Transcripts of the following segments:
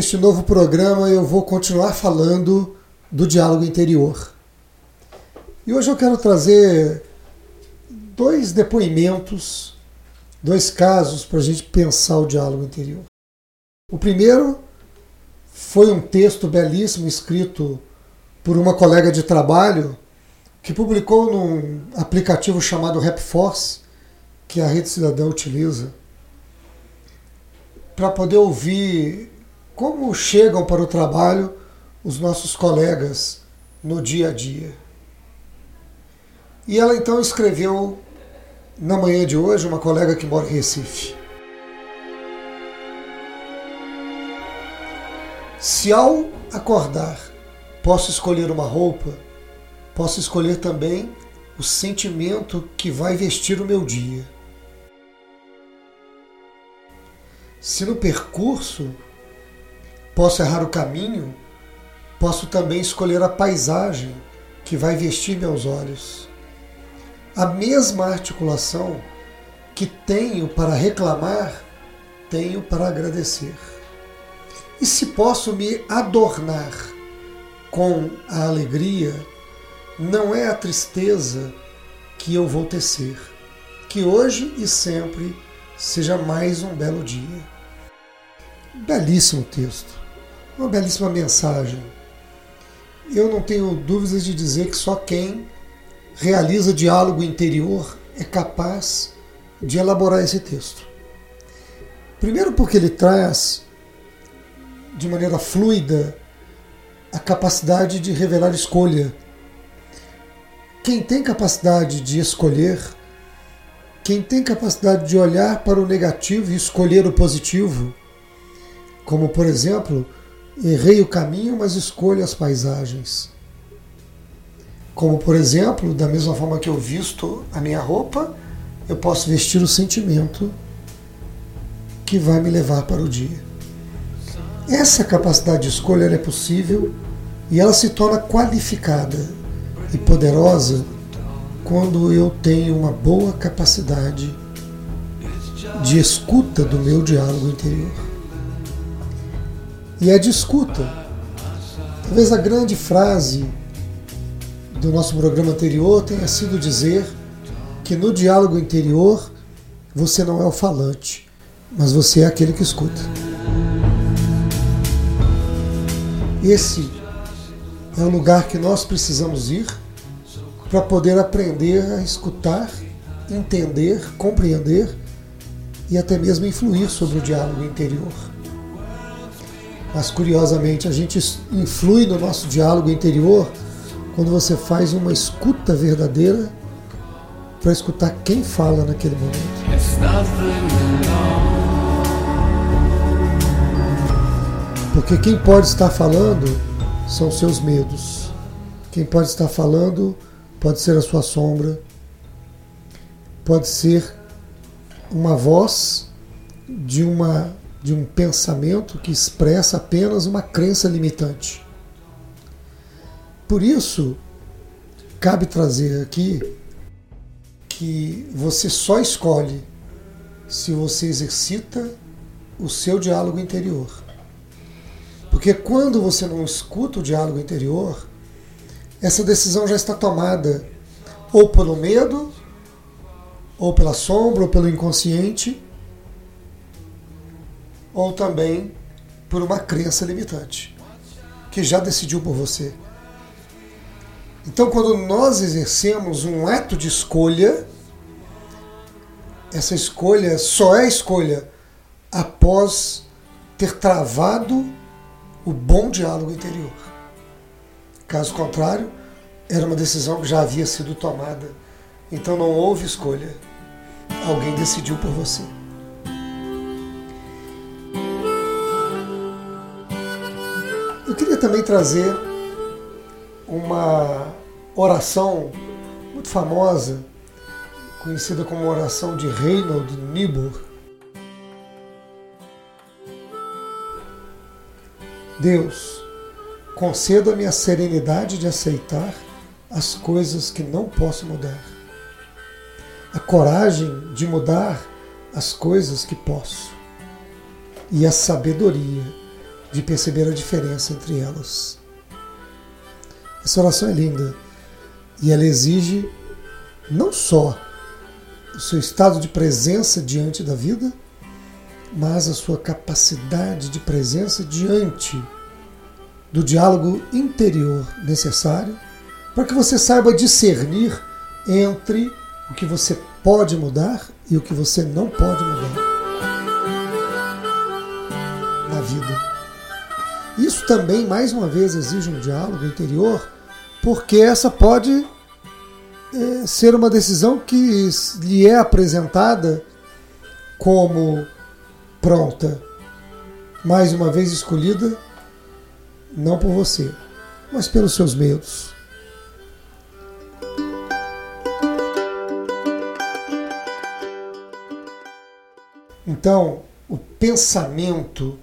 Neste novo programa eu vou continuar falando do diálogo interior. E hoje eu quero trazer dois depoimentos, dois casos para a gente pensar o diálogo interior. O primeiro foi um texto belíssimo escrito por uma colega de trabalho que publicou num aplicativo chamado RapForce, que a Rede Cidadã utiliza, para poder ouvir como chegam para o trabalho os nossos colegas no dia a dia. E ela então escreveu na manhã de hoje, uma colega que mora em Recife. Se ao acordar posso escolher uma roupa, posso escolher também o sentimento que vai vestir o meu dia. Se no percurso Posso errar o caminho, posso também escolher a paisagem que vai vestir meus olhos. A mesma articulação que tenho para reclamar, tenho para agradecer. E se posso me adornar com a alegria, não é a tristeza que eu vou tecer. Que hoje e sempre seja mais um belo dia. Belíssimo texto uma belíssima mensagem. Eu não tenho dúvidas de dizer que só quem realiza diálogo interior é capaz de elaborar esse texto. Primeiro, porque ele traz de maneira fluida a capacidade de revelar escolha. Quem tem capacidade de escolher, quem tem capacidade de olhar para o negativo e escolher o positivo, como por exemplo Errei o caminho, mas escolho as paisagens. Como, por exemplo, da mesma forma que eu visto a minha roupa, eu posso vestir o sentimento que vai me levar para o dia. Essa capacidade de escolha é possível e ela se torna qualificada e poderosa quando eu tenho uma boa capacidade de escuta do meu diálogo interior e é de escuta. Talvez a grande frase do nosso programa anterior tenha sido dizer que no diálogo interior você não é o falante, mas você é aquele que escuta. Esse é o lugar que nós precisamos ir para poder aprender a escutar, entender, compreender e até mesmo influir sobre o diálogo interior. Mas curiosamente, a gente influi no nosso diálogo interior quando você faz uma escuta verdadeira para escutar quem fala naquele momento. Porque quem pode estar falando são seus medos. Quem pode estar falando pode ser a sua sombra, pode ser uma voz de uma de um pensamento que expressa apenas uma crença limitante. Por isso, cabe trazer aqui que você só escolhe se você exercita o seu diálogo interior. Porque quando você não escuta o diálogo interior, essa decisão já está tomada ou pelo medo, ou pela sombra, ou pelo inconsciente, ou também por uma crença limitante, que já decidiu por você. Então, quando nós exercemos um ato de escolha, essa escolha só é escolha após ter travado o bom diálogo interior. Caso contrário, era uma decisão que já havia sido tomada. Então não houve escolha. Alguém decidiu por você. Eu queria também trazer uma oração muito famosa, conhecida como oração de Reinhold Niebuhr. Deus, conceda-me a serenidade de aceitar as coisas que não posso mudar, a coragem de mudar as coisas que posso e a sabedoria de perceber a diferença entre elas. Essa oração é linda e ela exige não só o seu estado de presença diante da vida, mas a sua capacidade de presença diante do diálogo interior necessário para que você saiba discernir entre o que você pode mudar e o que você não pode mudar na vida. Isso também, mais uma vez, exige um diálogo interior, porque essa pode é, ser uma decisão que lhe é apresentada como pronta, mais uma vez escolhida, não por você, mas pelos seus medos. Então, o pensamento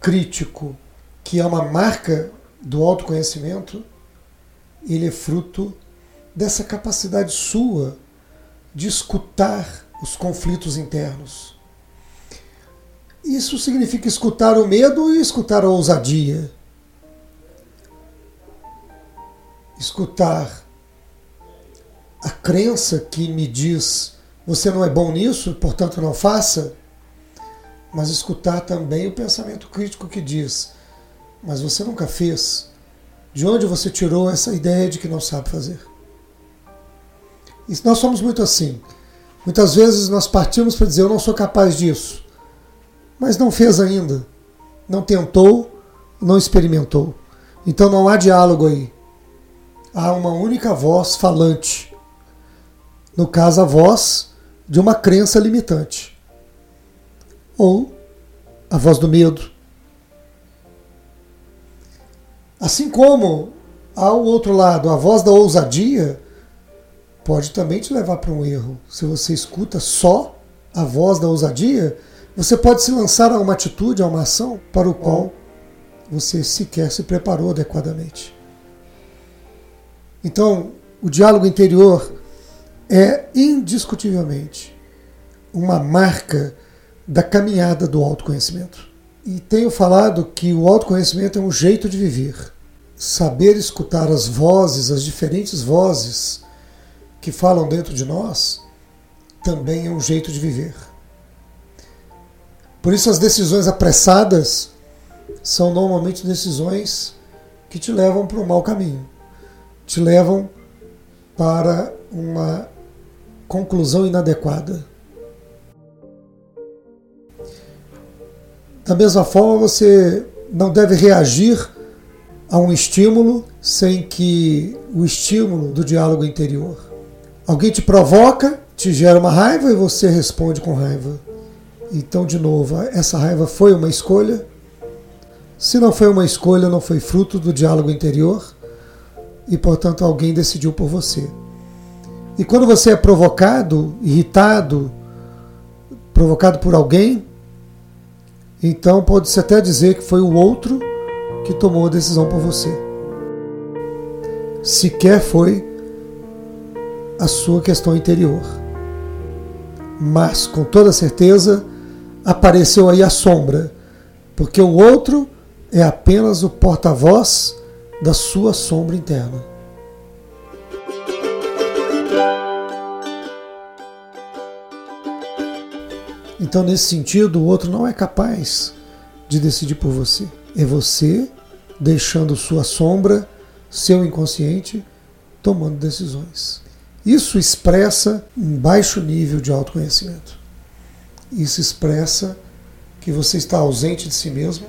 crítico, que é uma marca do autoconhecimento, ele é fruto dessa capacidade sua de escutar os conflitos internos. Isso significa escutar o medo e escutar a ousadia. Escutar a crença que me diz você não é bom nisso, portanto não faça. Mas escutar também o pensamento crítico que diz: Mas você nunca fez. De onde você tirou essa ideia de que não sabe fazer? E nós somos muito assim. Muitas vezes nós partimos para dizer: Eu não sou capaz disso. Mas não fez ainda. Não tentou, não experimentou. Então não há diálogo aí. Há uma única voz falante. No caso, a voz de uma crença limitante. Ou a voz do medo. Assim como ao outro lado, a voz da ousadia pode também te levar para um erro. Se você escuta só a voz da ousadia, você pode se lançar a uma atitude, a uma ação para o qual você sequer se preparou adequadamente. Então, o diálogo interior é indiscutivelmente uma marca da caminhada do autoconhecimento. E tenho falado que o autoconhecimento é um jeito de viver. Saber escutar as vozes, as diferentes vozes que falam dentro de nós, também é um jeito de viver. Por isso, as decisões apressadas são normalmente decisões que te levam para um mau caminho, te levam para uma conclusão inadequada. Da mesma forma, você não deve reagir a um estímulo sem que o estímulo do diálogo interior. Alguém te provoca, te gera uma raiva e você responde com raiva. Então, de novo, essa raiva foi uma escolha. Se não foi uma escolha, não foi fruto do diálogo interior e, portanto, alguém decidiu por você. E quando você é provocado, irritado, provocado por alguém, então pode-se até dizer que foi o outro que tomou a decisão por você. Sequer foi a sua questão interior. Mas, com toda certeza, apareceu aí a sombra, porque o outro é apenas o porta-voz da sua sombra interna. Então, nesse sentido, o outro não é capaz de decidir por você. É você deixando sua sombra, seu inconsciente, tomando decisões. Isso expressa um baixo nível de autoconhecimento. Isso expressa que você está ausente de si mesmo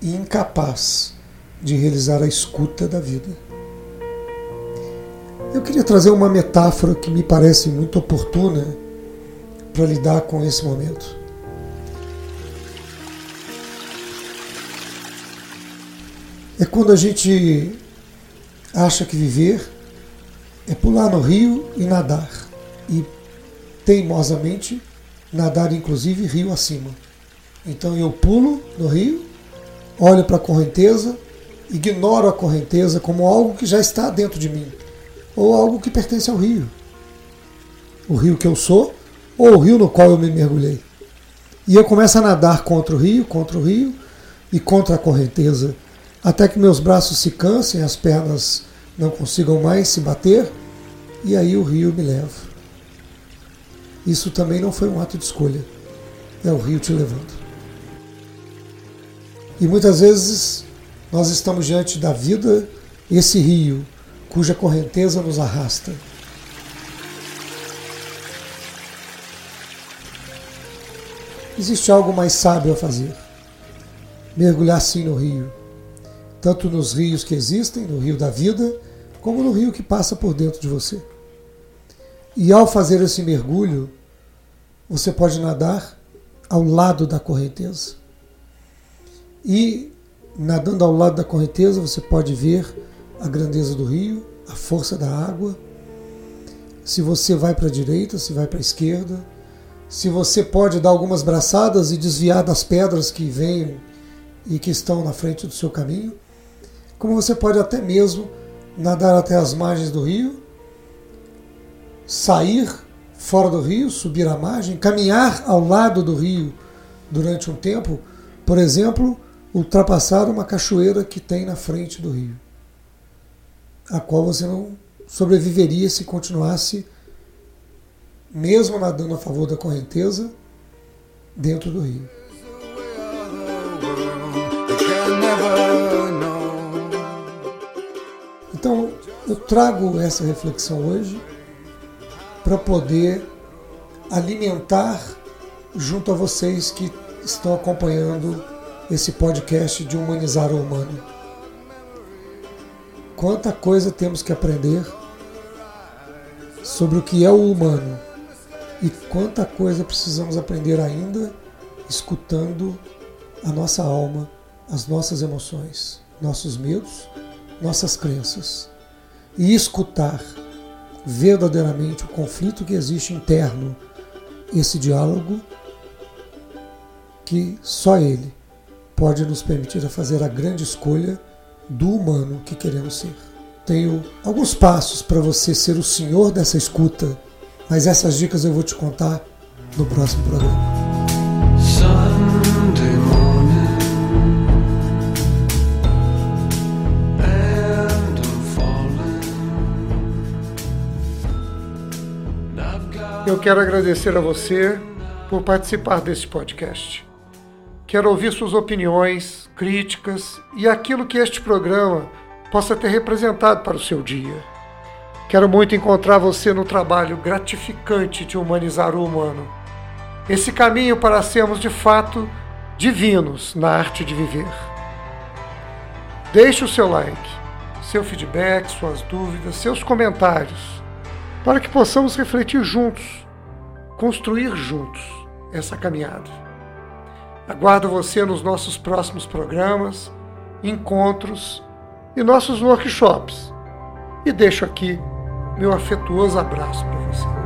e incapaz de realizar a escuta da vida. Eu queria trazer uma metáfora que me parece muito oportuna para lidar com esse momento. É quando a gente acha que viver é pular no rio e nadar. E teimosamente nadar inclusive rio acima. Então eu pulo no rio, olho para a correnteza, ignoro a correnteza como algo que já está dentro de mim, ou algo que pertence ao rio. O rio que eu sou, ou o rio no qual eu me mergulhei. E eu começo a nadar contra o rio, contra o rio e contra a correnteza, até que meus braços se cansem, as pernas não consigam mais se bater, e aí o rio me leva. Isso também não foi um ato de escolha. É o rio te levando. E muitas vezes nós estamos diante da vida, esse rio, cuja correnteza nos arrasta. Existe algo mais sábio a fazer. Mergulhar sim no rio. Tanto nos rios que existem, no rio da vida, como no rio que passa por dentro de você. E ao fazer esse mergulho, você pode nadar ao lado da correnteza. E nadando ao lado da correnteza, você pode ver a grandeza do rio, a força da água. Se você vai para a direita, se vai para a esquerda, se você pode dar algumas braçadas e desviar das pedras que vêm e que estão na frente do seu caminho, como você pode até mesmo nadar até as margens do rio, sair fora do rio, subir a margem, caminhar ao lado do rio durante um tempo, por exemplo, ultrapassar uma cachoeira que tem na frente do rio, a qual você não sobreviveria se continuasse, mesmo nadando a favor da correnteza, dentro do rio. Então, eu trago essa reflexão hoje para poder alimentar junto a vocês que estão acompanhando esse podcast de Humanizar o Humano. Quanta coisa temos que aprender sobre o que é o humano e quanta coisa precisamos aprender ainda escutando a nossa alma, as nossas emoções, nossos medos, nossas crenças e escutar verdadeiramente o conflito que existe interno, esse diálogo que só ele pode nos permitir a fazer a grande escolha do humano que queremos ser. Tenho alguns passos para você ser o senhor dessa escuta, mas essas dicas eu vou te contar no próximo programa. Eu quero agradecer a você por participar deste podcast. Quero ouvir suas opiniões, críticas e aquilo que este programa possa ter representado para o seu dia. Quero muito encontrar você no trabalho gratificante de humanizar o humano. Esse caminho para sermos de fato divinos na arte de viver. Deixe o seu like, seu feedback, suas dúvidas, seus comentários, para que possamos refletir juntos, construir juntos essa caminhada. Aguardo você nos nossos próximos programas, encontros e nossos workshops. E deixo aqui meu afetuoso abraço para você.